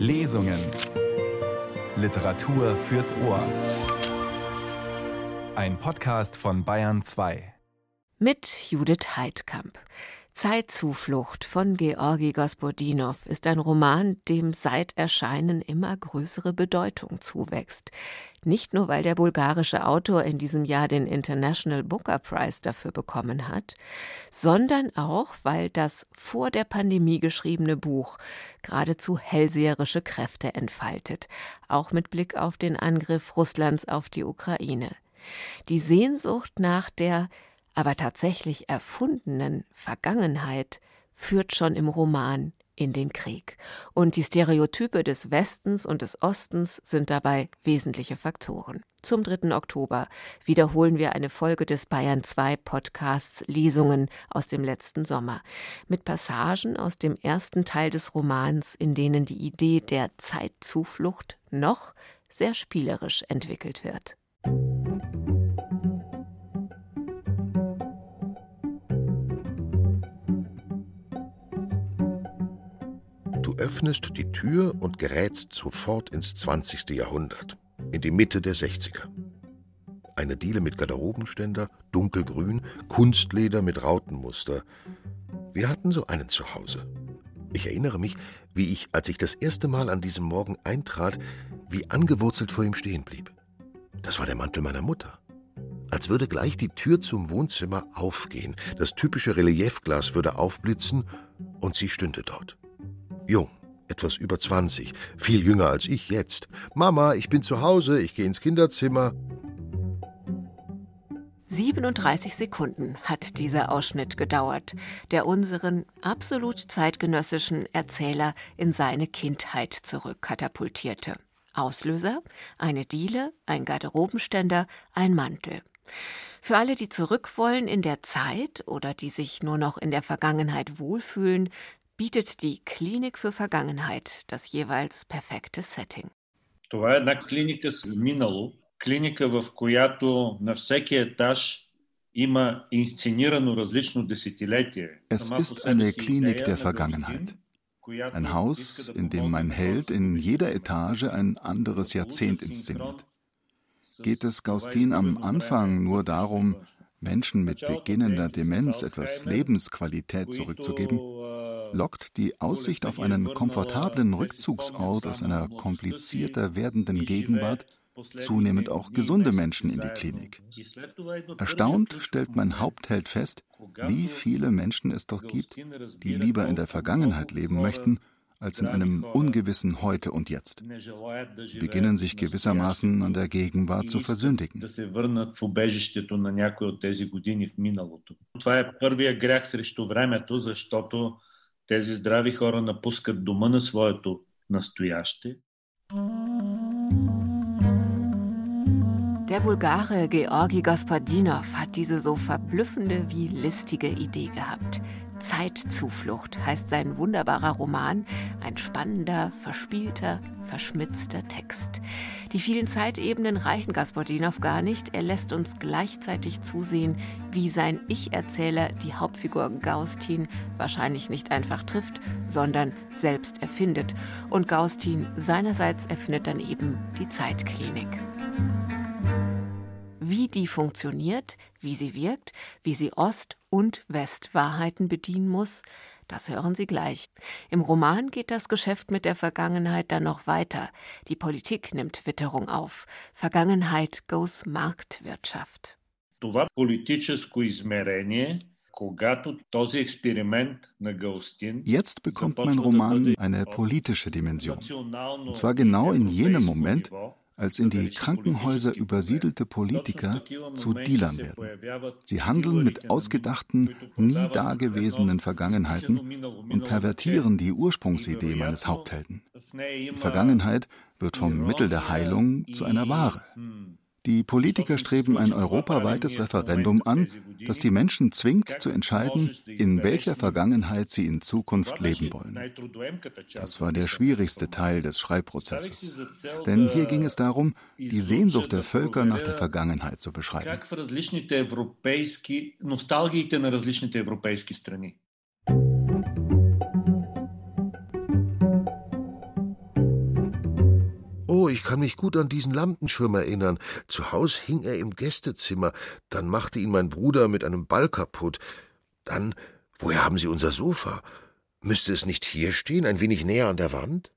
Lesungen. Literatur fürs Ohr. Ein Podcast von Bayern 2. Mit Judith Heidkamp. Zeitzuflucht von Georgi Gospodinow ist ein Roman, dem seit Erscheinen immer größere Bedeutung zuwächst. Nicht nur, weil der bulgarische Autor in diesem Jahr den International Booker Prize dafür bekommen hat, sondern auch, weil das vor der Pandemie geschriebene Buch geradezu hellseherische Kräfte entfaltet, auch mit Blick auf den Angriff Russlands auf die Ukraine. Die Sehnsucht nach der aber tatsächlich erfundenen Vergangenheit führt schon im Roman in den Krieg. Und die Stereotype des Westens und des Ostens sind dabei wesentliche Faktoren. Zum 3. Oktober wiederholen wir eine Folge des Bayern 2 Podcasts Lesungen aus dem letzten Sommer mit Passagen aus dem ersten Teil des Romans, in denen die Idee der Zeitzuflucht noch sehr spielerisch entwickelt wird. Öffnest die Tür und gerätst sofort ins 20. Jahrhundert, in die Mitte der 60er. Eine Diele mit Garderobenständer, dunkelgrün, Kunstleder mit Rautenmuster. Wir hatten so einen zu Hause. Ich erinnere mich, wie ich, als ich das erste Mal an diesem Morgen eintrat, wie angewurzelt vor ihm stehen blieb. Das war der Mantel meiner Mutter. Als würde gleich die Tür zum Wohnzimmer aufgehen, das typische Reliefglas würde aufblitzen und sie stünde dort. Jung, etwas über 20, viel jünger als ich jetzt. Mama, ich bin zu Hause, ich gehe ins Kinderzimmer. 37 Sekunden hat dieser Ausschnitt gedauert, der unseren absolut zeitgenössischen Erzähler in seine Kindheit zurückkatapultierte. Auslöser? Eine Diele, ein Garderobenständer, ein Mantel. Für alle, die zurück wollen in der Zeit oder die sich nur noch in der Vergangenheit wohlfühlen, bietet die Klinik für Vergangenheit das jeweils perfekte Setting. Това е една клиника с минало, клиника в която на всеки етаж има инсценирано различно десетилетие. Es ist eine Klinik der Vergangenheit. Ein Haus, in dem mein Held in jeder Etage ein anderes Jahrzehnt inszeniert. Geht es Gaustin am Anfang nur darum, Menschen mit beginnender Demenz etwas Lebensqualität zurückzugeben? lockt die Aussicht auf einen komfortablen Rückzugsort aus einer komplizierter werdenden Gegenwart zunehmend auch gesunde Menschen in die Klinik. Erstaunt stellt mein Hauptheld fest, wie viele Menschen es doch gibt, die lieber in der Vergangenheit leben möchten, als in einem ungewissen Heute und Jetzt. Sie beginnen sich gewissermaßen an der Gegenwart zu versündigen. Тези здрави хора напускат дома на своето настояще. Der Bulgare Georgi Gospodinov hat diese so verblüffende wie listige Idee gehabt. Zeitzuflucht heißt sein wunderbarer Roman, ein spannender, verspielter, verschmitzter Text. Die vielen Zeitebenen reichen Gospodinov gar nicht. Er lässt uns gleichzeitig zusehen, wie sein Ich-Erzähler die Hauptfigur Gaustin wahrscheinlich nicht einfach trifft, sondern selbst erfindet. Und Gaustin seinerseits erfindet dann eben die Zeitklinik wie die funktioniert, wie sie wirkt, wie sie Ost- und Westwahrheiten bedienen muss, das hören Sie gleich. Im Roman geht das Geschäft mit der Vergangenheit dann noch weiter. Die Politik nimmt Witterung auf. Vergangenheit goes Marktwirtschaft. Jetzt bekommt mein Roman eine politische Dimension. Und zwar genau in jenem Moment, als in die Krankenhäuser übersiedelte Politiker zu Dealern werden. Sie handeln mit ausgedachten, nie dagewesenen Vergangenheiten und pervertieren die Ursprungsidee meines Haupthelden. Die Vergangenheit wird vom Mittel der Heilung zu einer Ware. Die Politiker streben ein europaweites Referendum an, das die Menschen zwingt zu entscheiden, in welcher Vergangenheit sie in Zukunft leben wollen. Das war der schwierigste Teil des Schreibprozesses. Denn hier ging es darum, die Sehnsucht der Völker nach der Vergangenheit zu beschreiben. Ich kann mich gut an diesen Lampenschirm erinnern. Zu Haus hing er im Gästezimmer. Dann machte ihn mein Bruder mit einem Ball kaputt. Dann, woher haben Sie unser Sofa? Müsste es nicht hier stehen, ein wenig näher an der Wand?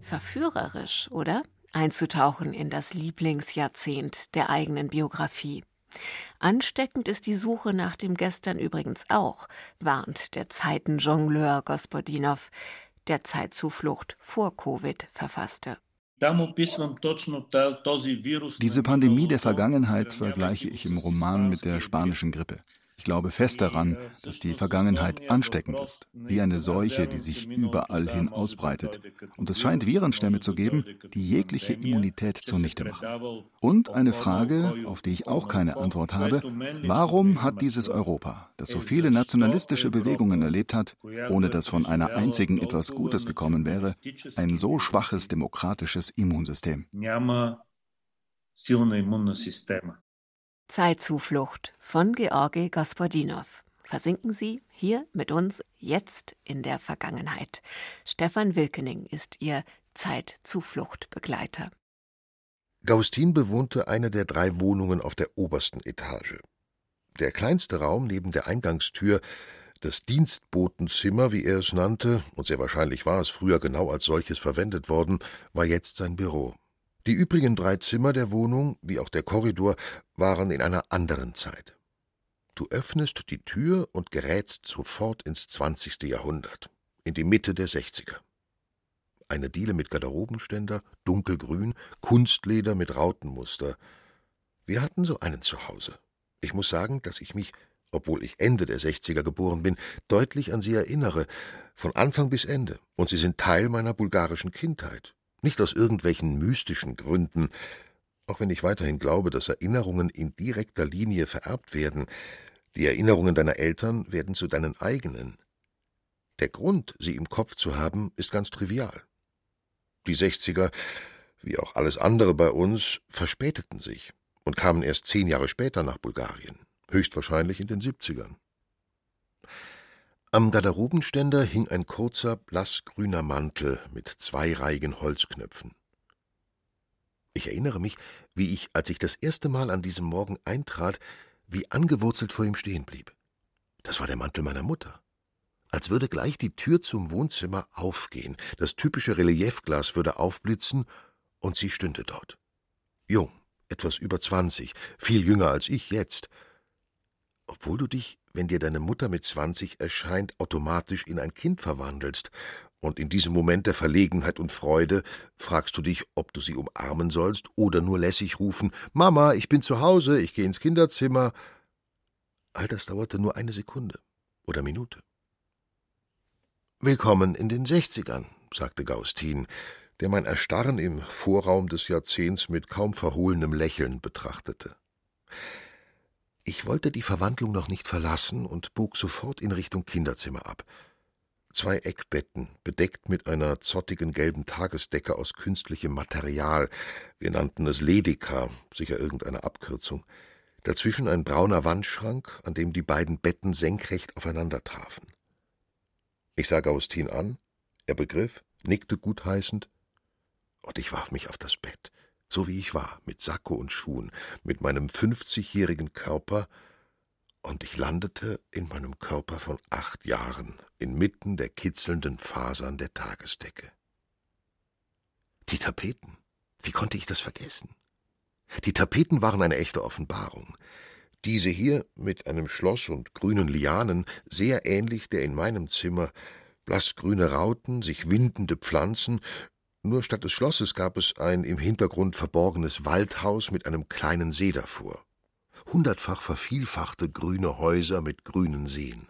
Verführerisch, oder? Einzutauchen in das Lieblingsjahrzehnt der eigenen Biografie. Ansteckend ist die Suche nach dem Gestern übrigens auch, warnt der Zeitenjongleur Gospodinov, der Zeitzuflucht vor Covid verfasste. Diese Pandemie der Vergangenheit vergleiche ich im Roman mit der spanischen Grippe. Ich glaube fest daran, dass die Vergangenheit ansteckend ist, wie eine Seuche, die sich überall hin ausbreitet. Und es scheint Virenstämme zu geben, die jegliche Immunität zunichte machen. Und eine Frage, auf die ich auch keine Antwort habe, warum hat dieses Europa, das so viele nationalistische Bewegungen erlebt hat, ohne dass von einer einzigen etwas Gutes gekommen wäre, ein so schwaches demokratisches Immunsystem? Zeitzuflucht von Georgi Gospodinov. Versinken Sie hier mit uns jetzt in der Vergangenheit. Stefan Wilkening ist Ihr Zeitzufluchtbegleiter. Gaustin bewohnte eine der drei Wohnungen auf der obersten Etage. Der kleinste Raum neben der Eingangstür, das Dienstbotenzimmer, wie er es nannte, und sehr wahrscheinlich war es früher genau als solches verwendet worden, war jetzt sein Büro. Die übrigen drei Zimmer der Wohnung, wie auch der Korridor, waren in einer anderen Zeit. Du öffnest die Tür und gerätst sofort ins 20. Jahrhundert, in die Mitte der 60er. Eine Diele mit Garderobenständer, dunkelgrün, Kunstleder mit Rautenmuster. Wir hatten so einen zu Hause. Ich muss sagen, dass ich mich, obwohl ich Ende der 60er geboren bin, deutlich an sie erinnere, von Anfang bis Ende, und sie sind Teil meiner bulgarischen Kindheit, nicht aus irgendwelchen mystischen Gründen, auch wenn ich weiterhin glaube, dass Erinnerungen in direkter Linie vererbt werden. Die Erinnerungen deiner Eltern werden zu deinen eigenen. Der Grund, sie im Kopf zu haben, ist ganz trivial. Die Sechziger, wie auch alles andere bei uns, verspäteten sich und kamen erst zehn Jahre später nach Bulgarien, höchstwahrscheinlich in den Siebzigern. Am Garderobenständer hing ein kurzer, blassgrüner Mantel mit zweireihigen Holzknöpfen. Ich erinnere mich, wie ich, als ich das erste Mal an diesem Morgen eintrat, wie angewurzelt vor ihm stehen blieb. Das war der Mantel meiner Mutter. Als würde gleich die Tür zum Wohnzimmer aufgehen, das typische Reliefglas würde aufblitzen, und sie stünde dort. Jung, etwas über zwanzig, viel jünger als ich jetzt. Obwohl du dich wenn dir deine Mutter mit zwanzig erscheint, automatisch in ein Kind verwandelst, und in diesem Moment der Verlegenheit und Freude fragst du dich, ob du sie umarmen sollst oder nur lässig rufen Mama, ich bin zu Hause, ich gehe ins Kinderzimmer. All das dauerte nur eine Sekunde oder Minute. Willkommen in den Sechzigern, sagte Gaustin, der mein Erstarren im Vorraum des Jahrzehnts mit kaum verhohlenem Lächeln betrachtete. Ich wollte die Verwandlung noch nicht verlassen und bog sofort in Richtung Kinderzimmer ab. Zwei Eckbetten, bedeckt mit einer zottigen gelben Tagesdecke aus künstlichem Material. Wir nannten es Ledika, sicher irgendeine Abkürzung. Dazwischen ein brauner Wandschrank, an dem die beiden Betten senkrecht aufeinander trafen. Ich sah Gaustin an, er begriff, nickte gutheißend, und ich warf mich auf das Bett so wie ich war, mit Sakko und Schuhen, mit meinem fünfzigjährigen Körper, und ich landete in meinem Körper von acht Jahren, inmitten der kitzelnden Fasern der Tagesdecke. Die Tapeten, wie konnte ich das vergessen? Die Tapeten waren eine echte Offenbarung. Diese hier mit einem Schloss und grünen Lianen, sehr ähnlich der in meinem Zimmer, blassgrüne Rauten, sich windende Pflanzen, nur statt des Schlosses gab es ein im Hintergrund verborgenes Waldhaus mit einem kleinen See davor. Hundertfach vervielfachte grüne Häuser mit grünen Seen.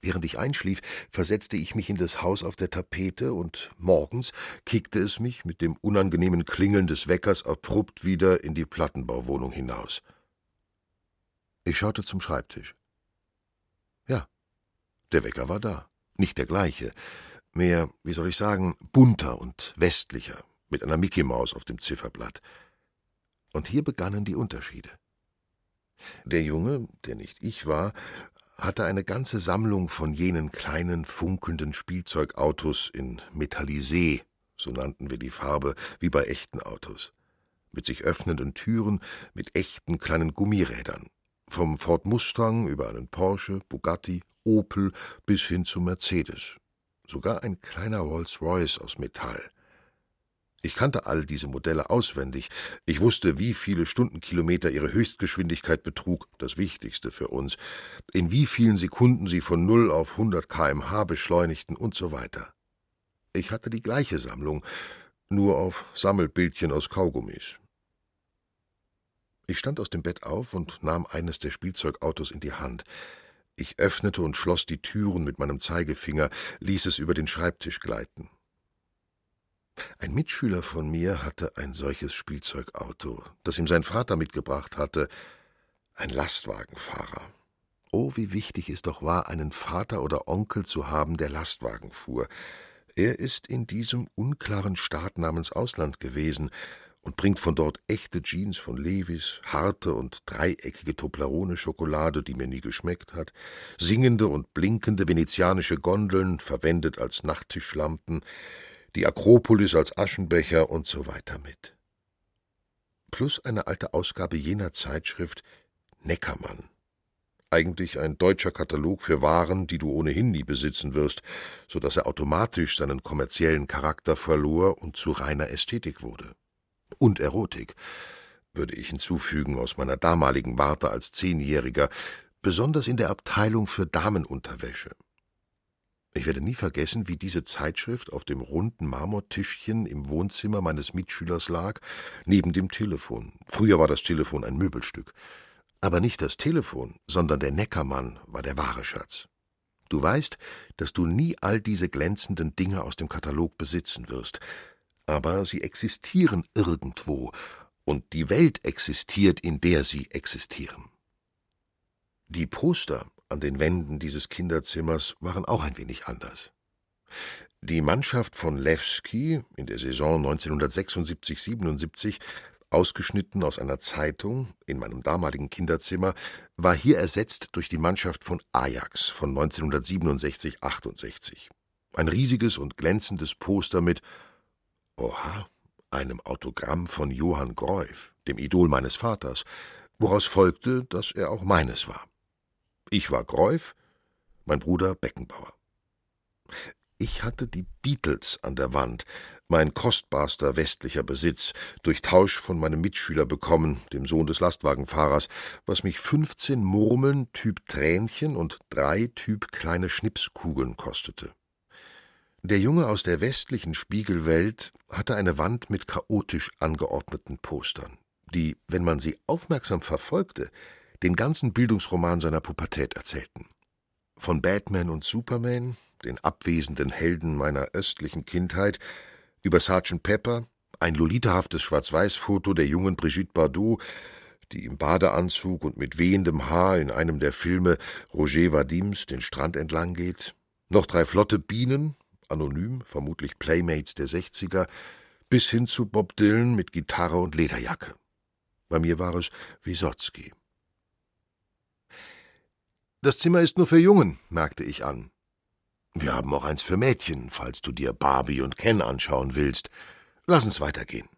Während ich einschlief, versetzte ich mich in das Haus auf der Tapete und morgens kickte es mich mit dem unangenehmen Klingeln des Weckers abrupt wieder in die Plattenbauwohnung hinaus. Ich schaute zum Schreibtisch. Ja, der Wecker war da. Nicht der gleiche mehr, wie soll ich sagen, bunter und westlicher, mit einer Mickey Maus auf dem Zifferblatt. Und hier begannen die Unterschiede. Der Junge, der nicht ich war, hatte eine ganze Sammlung von jenen kleinen funkelnden Spielzeugautos in Metallisé, so nannten wir die Farbe, wie bei echten Autos, mit sich öffnenden Türen, mit echten kleinen Gummirädern, vom Ford Mustang über einen Porsche, Bugatti, Opel bis hin zu Mercedes, sogar ein kleiner Rolls-Royce aus Metall. Ich kannte all diese Modelle auswendig. Ich wusste, wie viele Stundenkilometer ihre Höchstgeschwindigkeit betrug, das Wichtigste für uns, in wie vielen Sekunden sie von 0 auf 100 kmh beschleunigten und so weiter. Ich hatte die gleiche Sammlung, nur auf Sammelbildchen aus Kaugummis. Ich stand aus dem Bett auf und nahm eines der Spielzeugautos in die Hand. Ich öffnete und schloss die Türen mit meinem Zeigefinger, ließ es über den Schreibtisch gleiten. Ein Mitschüler von mir hatte ein solches Spielzeugauto, das ihm sein Vater mitgebracht hatte, ein Lastwagenfahrer. Oh, wie wichtig es doch war, einen Vater oder Onkel zu haben, der Lastwagen fuhr. Er ist in diesem unklaren Staat namens Ausland gewesen und bringt von dort echte Jeans von Levis, harte und dreieckige Toblerone-Schokolade, die mir nie geschmeckt hat, singende und blinkende venezianische Gondeln, verwendet als Nachttischlampen, die Akropolis als Aschenbecher und so weiter mit. Plus eine alte Ausgabe jener Zeitschrift Neckermann. Eigentlich ein deutscher Katalog für Waren, die du ohnehin nie besitzen wirst, so dass er automatisch seinen kommerziellen Charakter verlor und zu reiner Ästhetik wurde. Und Erotik, würde ich hinzufügen aus meiner damaligen Warte als Zehnjähriger, besonders in der Abteilung für Damenunterwäsche. Ich werde nie vergessen, wie diese Zeitschrift auf dem runden Marmortischchen im Wohnzimmer meines Mitschülers lag, neben dem Telefon. Früher war das Telefon ein Möbelstück. Aber nicht das Telefon, sondern der Neckermann war der wahre Schatz. Du weißt, dass du nie all diese glänzenden Dinge aus dem Katalog besitzen wirst, aber sie existieren irgendwo, und die Welt existiert, in der sie existieren. Die Poster, an den Wänden dieses Kinderzimmers waren auch ein wenig anders. Die Mannschaft von Lewski in der Saison 1976-77, ausgeschnitten aus einer Zeitung in meinem damaligen Kinderzimmer, war hier ersetzt durch die Mannschaft von Ajax von 1967-68. Ein riesiges und glänzendes Poster mit, oha, einem Autogramm von Johann Greuf, dem Idol meines Vaters, woraus folgte, dass er auch meines war. Ich war Greuf, mein Bruder Beckenbauer. Ich hatte die Beatles an der Wand, mein kostbarster westlicher Besitz, durch Tausch von meinem Mitschüler bekommen, dem Sohn des Lastwagenfahrers, was mich fünfzehn Murmeln Typ Tränchen und drei Typ kleine Schnipskugeln kostete. Der Junge aus der westlichen Spiegelwelt hatte eine Wand mit chaotisch angeordneten Postern, die, wenn man sie aufmerksam verfolgte, den ganzen Bildungsroman seiner Pubertät erzählten. Von Batman und Superman, den abwesenden Helden meiner östlichen Kindheit, über Sergeant Pepper, ein lolitahaftes Schwarz-Weiß-Foto der jungen Brigitte Bardot, die im Badeanzug und mit wehendem Haar in einem der Filme Roger Vadims den Strand entlang geht, noch drei flotte Bienen, anonym, vermutlich Playmates der Sechziger, bis hin zu Bob Dylan mit Gitarre und Lederjacke. Bei mir war es Wisotzki. Das Zimmer ist nur für Jungen, merkte ich an. Wir haben auch eins für Mädchen, falls du dir Barbie und Ken anschauen willst. Lass uns weitergehen.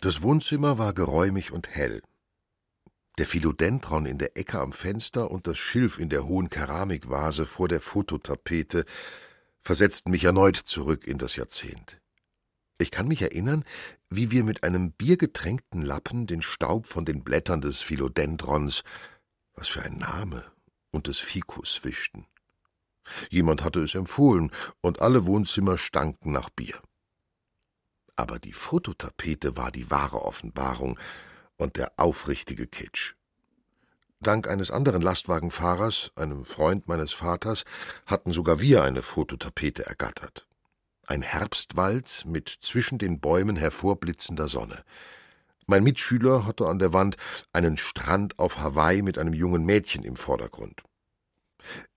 Das Wohnzimmer war geräumig und hell. Der Philodendron in der Ecke am Fenster und das Schilf in der hohen Keramikvase vor der Fototapete versetzten mich erneut zurück in das Jahrzehnt. Ich kann mich erinnern, wie wir mit einem biergetränkten Lappen den Staub von den Blättern des Philodendrons was für ein Name! und des Fikus wischten. Jemand hatte es empfohlen, und alle Wohnzimmer stanken nach Bier. Aber die Fototapete war die wahre Offenbarung und der aufrichtige Kitsch. Dank eines anderen Lastwagenfahrers, einem Freund meines Vaters, hatten sogar wir eine Fototapete ergattert. Ein Herbstwald mit zwischen den Bäumen hervorblitzender Sonne. Mein Mitschüler hatte an der Wand einen Strand auf Hawaii mit einem jungen Mädchen im Vordergrund.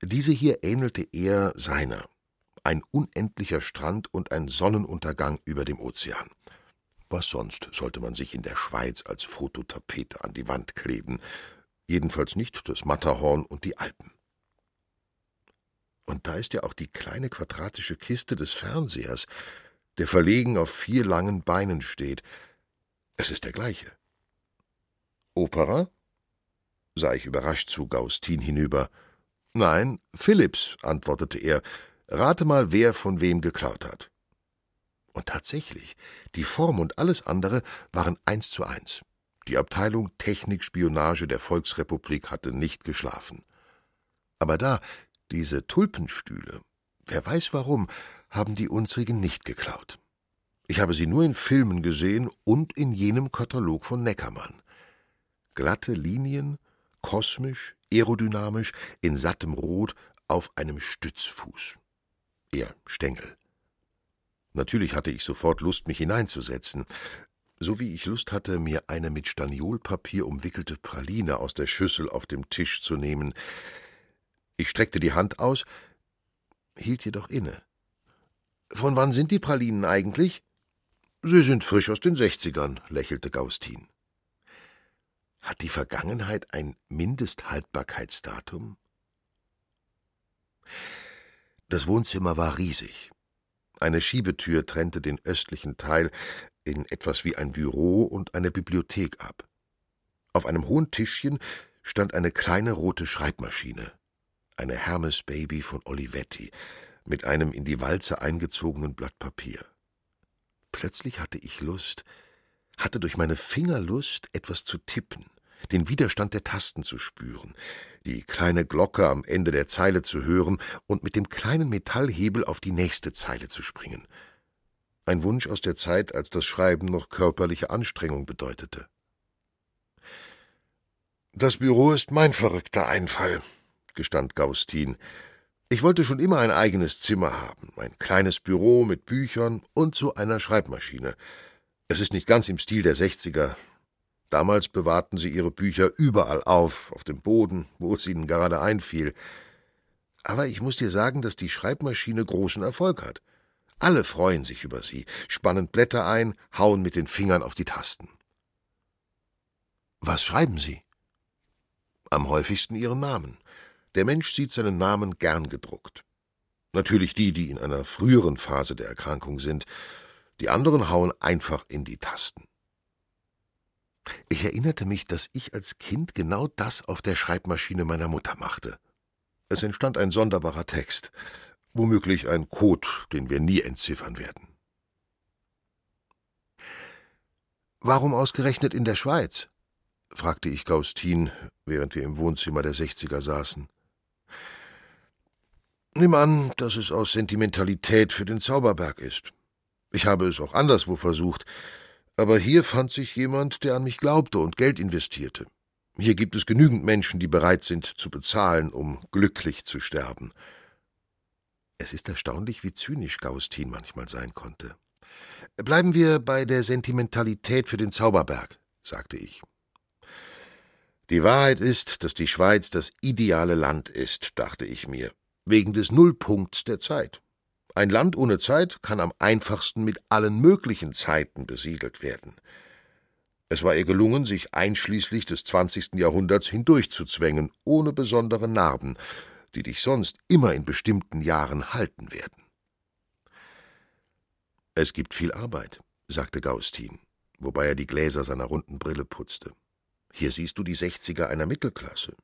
Diese hier ähnelte eher seiner. Ein unendlicher Strand und ein Sonnenuntergang über dem Ozean. Was sonst sollte man sich in der Schweiz als Fototapete an die Wand kleben? Jedenfalls nicht das Matterhorn und die Alpen. Und da ist ja auch die kleine quadratische Kiste des Fernsehers, der verlegen auf vier langen Beinen steht. Es ist der gleiche. Opera? sah ich überrascht zu Gaustin hinüber. Nein, Philips, antwortete er. Rate mal, wer von wem geklaut hat. Und tatsächlich, die Form und alles andere waren eins zu eins. Die Abteilung Technikspionage der Volksrepublik hatte nicht geschlafen. Aber da, diese Tulpenstühle, wer weiß warum, haben die unsrigen nicht geklaut. Ich habe sie nur in Filmen gesehen und in jenem Katalog von Neckermann. Glatte Linien, kosmisch, aerodynamisch, in sattem Rot, auf einem Stützfuß. Eher Stängel. Natürlich hatte ich sofort Lust, mich hineinzusetzen, so wie ich Lust hatte, mir eine mit Staniolpapier umwickelte Praline aus der Schüssel auf dem Tisch zu nehmen. Ich streckte die Hand aus, hielt jedoch inne. Von wann sind die Pralinen eigentlich? Sie sind frisch aus den Sechzigern, lächelte Gaustin. Hat die Vergangenheit ein Mindesthaltbarkeitsdatum? Das Wohnzimmer war riesig. Eine Schiebetür trennte den östlichen Teil in etwas wie ein Büro und eine Bibliothek ab. Auf einem hohen Tischchen stand eine kleine rote Schreibmaschine, eine Hermes Baby von Olivetti, mit einem in die Walze eingezogenen Blatt Papier. Plötzlich hatte ich Lust, hatte durch meine Finger Lust, etwas zu tippen, den Widerstand der Tasten zu spüren, die kleine Glocke am Ende der Zeile zu hören und mit dem kleinen Metallhebel auf die nächste Zeile zu springen. Ein Wunsch aus der Zeit, als das Schreiben noch körperliche Anstrengung bedeutete. Das Büro ist mein verrückter Einfall, gestand Gaustin. Ich wollte schon immer ein eigenes Zimmer haben, ein kleines Büro mit Büchern und so einer Schreibmaschine. Es ist nicht ganz im Stil der Sechziger, Damals bewahrten sie ihre Bücher überall auf, auf dem Boden, wo es ihnen gerade einfiel. Aber ich muss dir sagen, dass die Schreibmaschine großen Erfolg hat. Alle freuen sich über sie, spannen Blätter ein, hauen mit den Fingern auf die Tasten. Was schreiben Sie? Am häufigsten Ihren Namen. Der Mensch sieht seinen Namen gern gedruckt. Natürlich die, die in einer früheren Phase der Erkrankung sind. Die anderen hauen einfach in die Tasten. Ich erinnerte mich, dass ich als Kind genau das auf der Schreibmaschine meiner Mutter machte. Es entstand ein sonderbarer Text, womöglich ein Code, den wir nie entziffern werden. Warum ausgerechnet in der Schweiz? fragte ich Gaustin, während wir im Wohnzimmer der Sechziger saßen. Nimm an, dass es aus Sentimentalität für den Zauberberg ist. Ich habe es auch anderswo versucht, aber hier fand sich jemand, der an mich glaubte und Geld investierte. Hier gibt es genügend Menschen, die bereit sind zu bezahlen, um glücklich zu sterben. Es ist erstaunlich, wie zynisch Gaustin manchmal sein konnte. Bleiben wir bei der Sentimentalität für den Zauberberg, sagte ich. Die Wahrheit ist, dass die Schweiz das ideale Land ist, dachte ich mir, wegen des Nullpunkts der Zeit. Ein Land ohne Zeit kann am einfachsten mit allen möglichen Zeiten besiedelt werden. Es war ihr gelungen, sich einschließlich des zwanzigsten Jahrhunderts hindurchzuzwängen, ohne besondere Narben, die dich sonst immer in bestimmten Jahren halten werden. Es gibt viel Arbeit, sagte Gaustin, wobei er die Gläser seiner runden Brille putzte. Hier siehst du die Sechziger einer Mittelklasse.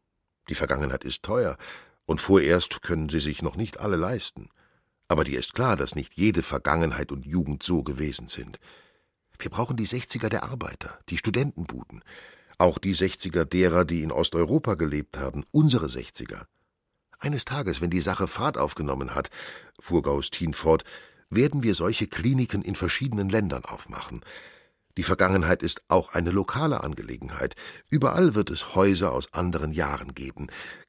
Die Vergangenheit ist teuer, und vorerst können sie sich noch nicht alle leisten. Aber dir ist klar, dass nicht jede Vergangenheit und Jugend so gewesen sind. Wir brauchen die Sechziger der Arbeiter, die Studentenbuden, auch die Sechziger derer, die in Osteuropa gelebt haben, unsere Sechziger. Eines Tages, wenn die Sache Fahrt aufgenommen hat, fuhr Gaustin fort, werden wir solche Kliniken in verschiedenen Ländern aufmachen. Die Vergangenheit ist auch eine lokale Angelegenheit. Überall wird es Häuser aus anderen Jahren geben,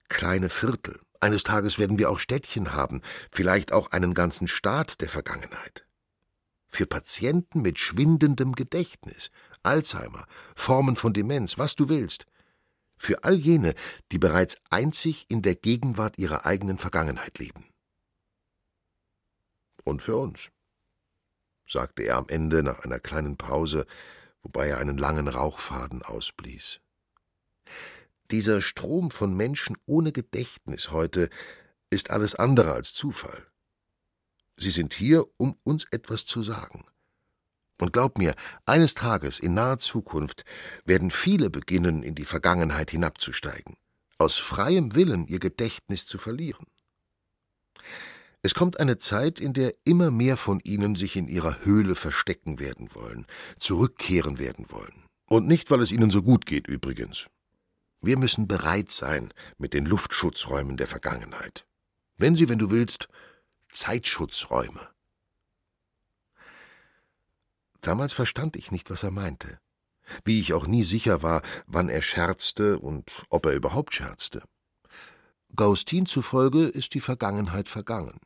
kleine Viertel, eines Tages werden wir auch Städtchen haben, vielleicht auch einen ganzen Staat der Vergangenheit. Für Patienten mit schwindendem Gedächtnis, Alzheimer, Formen von Demenz, was du willst. Für all jene, die bereits einzig in der Gegenwart ihrer eigenen Vergangenheit leben. Und für uns, sagte er am Ende nach einer kleinen Pause, wobei er einen langen Rauchfaden ausblies. Dieser Strom von Menschen ohne Gedächtnis heute ist alles andere als Zufall. Sie sind hier, um uns etwas zu sagen. Und glaub mir, eines Tages in naher Zukunft werden viele beginnen, in die Vergangenheit hinabzusteigen, aus freiem Willen ihr Gedächtnis zu verlieren. Es kommt eine Zeit, in der immer mehr von ihnen sich in ihrer Höhle verstecken werden wollen, zurückkehren werden wollen. Und nicht, weil es ihnen so gut geht übrigens. Wir müssen bereit sein mit den Luftschutzräumen der Vergangenheit. Wenn sie, wenn du willst, Zeitschutzräume. Damals verstand ich nicht, was er meinte, wie ich auch nie sicher war, wann er scherzte und ob er überhaupt scherzte. Gaustin zufolge ist die Vergangenheit vergangen.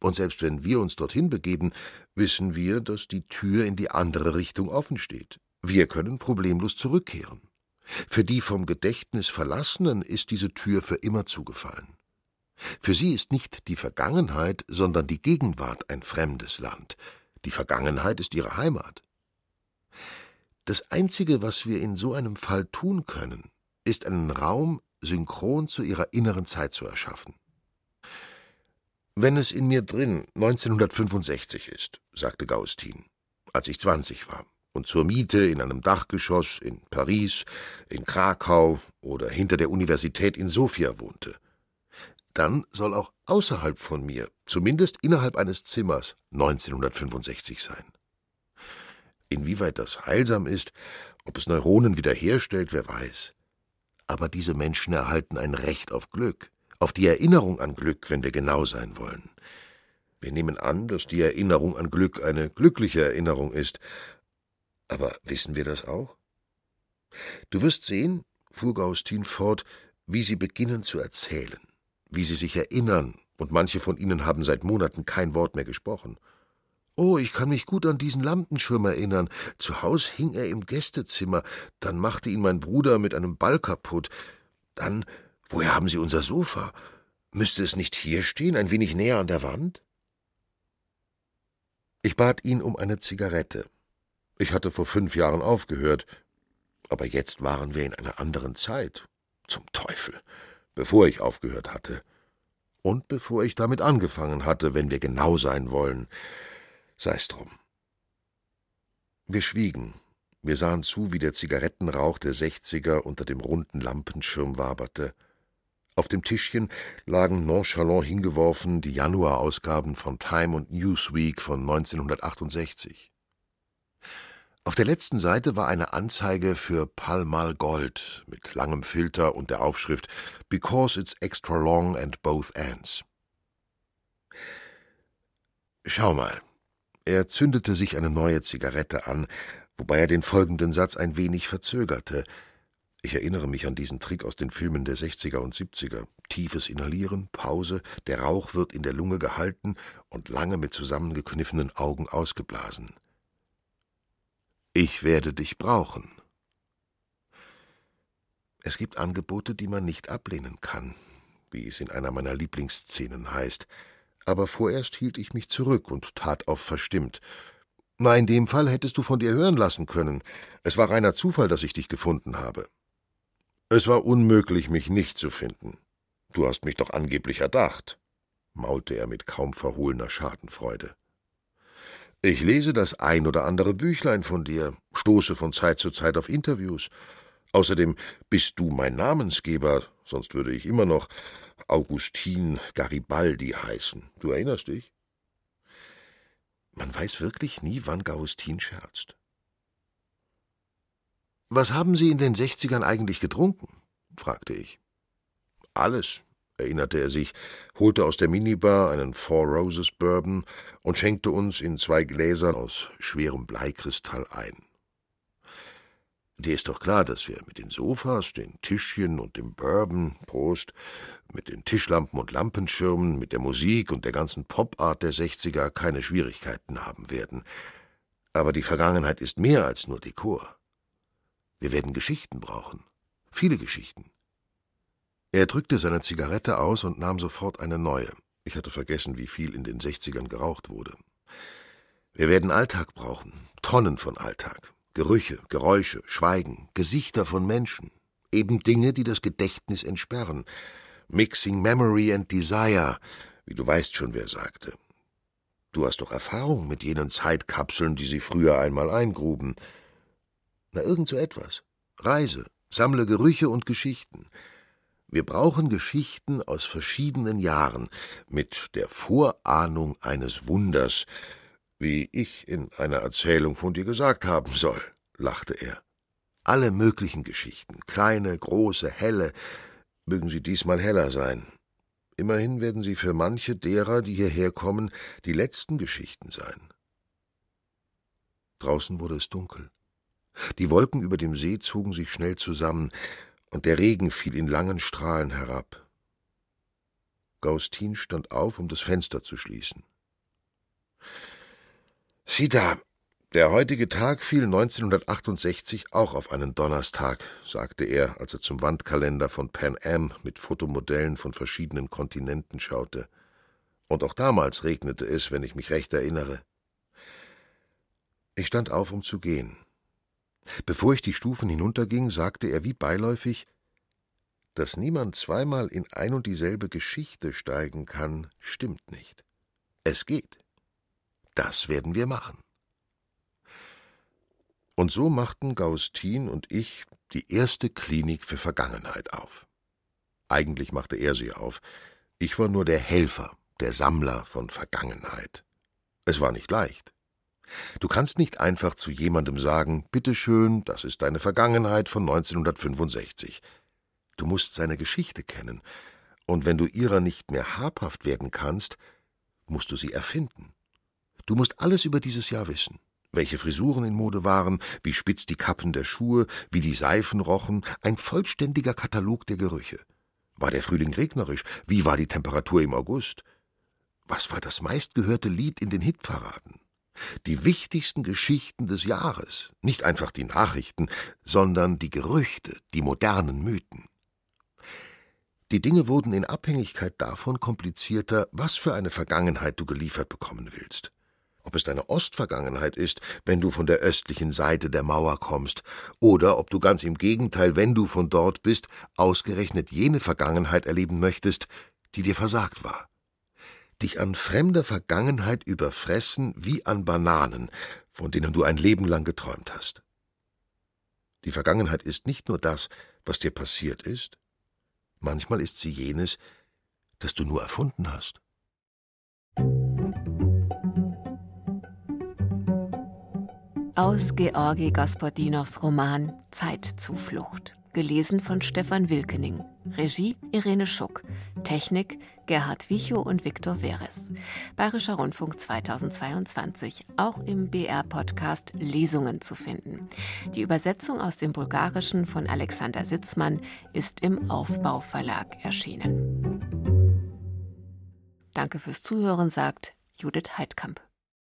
Und selbst wenn wir uns dorthin begeben, wissen wir, dass die Tür in die andere Richtung offen steht. Wir können problemlos zurückkehren. Für die vom Gedächtnis Verlassenen ist diese Tür für immer zugefallen. Für sie ist nicht die Vergangenheit, sondern die Gegenwart ein fremdes Land. Die Vergangenheit ist ihre Heimat. Das Einzige, was wir in so einem Fall tun können, ist einen Raum synchron zu ihrer inneren Zeit zu erschaffen. Wenn es in mir drin 1965 ist, sagte Gaustin, als ich 20 war, und zur Miete in einem Dachgeschoss in Paris, in Krakau oder hinter der Universität in Sofia wohnte, dann soll auch außerhalb von mir, zumindest innerhalb eines Zimmers, 1965 sein. Inwieweit das heilsam ist, ob es Neuronen wiederherstellt, wer weiß. Aber diese Menschen erhalten ein Recht auf Glück, auf die Erinnerung an Glück, wenn wir genau sein wollen. Wir nehmen an, dass die Erinnerung an Glück eine glückliche Erinnerung ist. Aber wissen wir das auch? Du wirst sehen, fuhr Gaustin fort, wie sie beginnen zu erzählen wie sie sich erinnern, und manche von ihnen haben seit Monaten kein Wort mehr gesprochen. Oh, ich kann mich gut an diesen Lampenschirm erinnern. Zu Haus hing er im Gästezimmer, dann machte ihn mein Bruder mit einem Ball kaputt. Dann, woher haben Sie unser Sofa? Müsste es nicht hier stehen, ein wenig näher an der Wand? Ich bat ihn um eine Zigarette. Ich hatte vor fünf Jahren aufgehört, aber jetzt waren wir in einer anderen Zeit. Zum Teufel bevor ich aufgehört hatte. Und bevor ich damit angefangen hatte, wenn wir genau sein wollen. Sei's drum. Wir schwiegen. Wir sahen zu, wie der Zigarettenrauch der Sechziger unter dem runden Lampenschirm waberte. Auf dem Tischchen lagen nonchalant hingeworfen die Januarausgaben von Time und Newsweek von 1968. Auf der letzten Seite war eine Anzeige für Pall Mall Gold mit langem Filter und der Aufschrift Because it's extra long and both ends. Schau mal. Er zündete sich eine neue Zigarette an, wobei er den folgenden Satz ein wenig verzögerte. Ich erinnere mich an diesen Trick aus den Filmen der 60er und 70er. Tiefes Inhalieren, Pause, der Rauch wird in der Lunge gehalten und lange mit zusammengekniffenen Augen ausgeblasen. Ich werde dich brauchen. Es gibt Angebote, die man nicht ablehnen kann, wie es in einer meiner Lieblingsszenen heißt, aber vorerst hielt ich mich zurück und tat auf verstimmt. Na, in dem Fall hättest du von dir hören lassen können. Es war reiner Zufall, dass ich dich gefunden habe. Es war unmöglich, mich nicht zu finden. Du hast mich doch angeblich erdacht, maulte er mit kaum verhohlener Schadenfreude. Ich lese das ein oder andere Büchlein von dir, stoße von Zeit zu Zeit auf Interviews. Außerdem bist du mein Namensgeber, sonst würde ich immer noch Augustin Garibaldi heißen. Du erinnerst dich? Man weiß wirklich nie, wann Gaustin scherzt. Was haben Sie in den Sechzigern eigentlich getrunken? fragte ich. Alles, erinnerte er sich, holte aus der Minibar einen Four Roses Bourbon und schenkte uns in zwei Gläsern aus schwerem Bleikristall ein. Dir ist doch klar, dass wir mit den Sofas, den Tischchen und dem Bourbon, Prost, mit den Tischlampen und Lampenschirmen, mit der Musik und der ganzen Popart der Sechziger keine Schwierigkeiten haben werden. Aber die Vergangenheit ist mehr als nur Dekor. Wir werden Geschichten brauchen. Viele Geschichten. Er drückte seine Zigarette aus und nahm sofort eine neue. Ich hatte vergessen, wie viel in den Sechzigern geraucht wurde. Wir werden Alltag brauchen, Tonnen von Alltag. Gerüche, Geräusche, Schweigen, Gesichter von Menschen. Eben Dinge, die das Gedächtnis entsperren. Mixing Memory and Desire, wie du weißt schon, wer sagte. Du hast doch Erfahrung mit jenen Zeitkapseln, die sie früher einmal eingruben. Na, irgend so etwas. Reise, sammle Gerüche und Geschichten. Wir brauchen Geschichten aus verschiedenen Jahren, mit der Vorahnung eines Wunders, wie ich in einer Erzählung von dir gesagt haben soll, lachte er. Alle möglichen Geschichten, kleine, große, helle, mögen sie diesmal heller sein. Immerhin werden sie für manche derer, die hierher kommen, die letzten Geschichten sein. Draußen wurde es dunkel. Die Wolken über dem See zogen sich schnell zusammen, und der Regen fiel in langen Strahlen herab. Gaustin stand auf, um das Fenster zu schließen. Sieh da, der heutige Tag fiel 1968 auch auf einen Donnerstag, sagte er, als er zum Wandkalender von Pan Am mit Fotomodellen von verschiedenen Kontinenten schaute. Und auch damals regnete es, wenn ich mich recht erinnere. Ich stand auf, um zu gehen. Bevor ich die Stufen hinunterging, sagte er wie beiläufig, dass niemand zweimal in ein und dieselbe Geschichte steigen kann, stimmt nicht. Es geht. Das werden wir machen. Und so machten Gaustin und ich die erste Klinik für Vergangenheit auf. Eigentlich machte er sie auf. Ich war nur der Helfer, der Sammler von Vergangenheit. Es war nicht leicht. Du kannst nicht einfach zu jemandem sagen, bitteschön, das ist deine Vergangenheit von 1965. Du musst seine Geschichte kennen, und wenn du ihrer nicht mehr habhaft werden kannst, musst du sie erfinden. Du musst alles über dieses Jahr wissen. Welche Frisuren in Mode waren, wie spitz die Kappen der Schuhe, wie die Seifen rochen, ein vollständiger Katalog der Gerüche. War der Frühling regnerisch? Wie war die Temperatur im August? Was war das meistgehörte Lied in den Hitparaden? Die wichtigsten Geschichten des Jahres, nicht einfach die Nachrichten, sondern die Gerüchte, die modernen Mythen. Die Dinge wurden in Abhängigkeit davon komplizierter, was für eine Vergangenheit du geliefert bekommen willst ob es deine Ostvergangenheit ist, wenn du von der östlichen Seite der Mauer kommst, oder ob du ganz im Gegenteil, wenn du von dort bist, ausgerechnet jene Vergangenheit erleben möchtest, die dir versagt war. Dich an fremder Vergangenheit überfressen wie an Bananen, von denen du ein Leben lang geträumt hast. Die Vergangenheit ist nicht nur das, was dir passiert ist, manchmal ist sie jenes, das du nur erfunden hast. Aus Georgi Gospodinows Roman Zeitzuflucht. Gelesen von Stefan Wilkening. Regie Irene Schuck. Technik Gerhard Wichow und Viktor Veres. Bayerischer Rundfunk 2022. Auch im BR-Podcast Lesungen zu finden. Die Übersetzung aus dem Bulgarischen von Alexander Sitzmann ist im Aufbau Verlag erschienen. Danke fürs Zuhören, sagt Judith Heidkamp.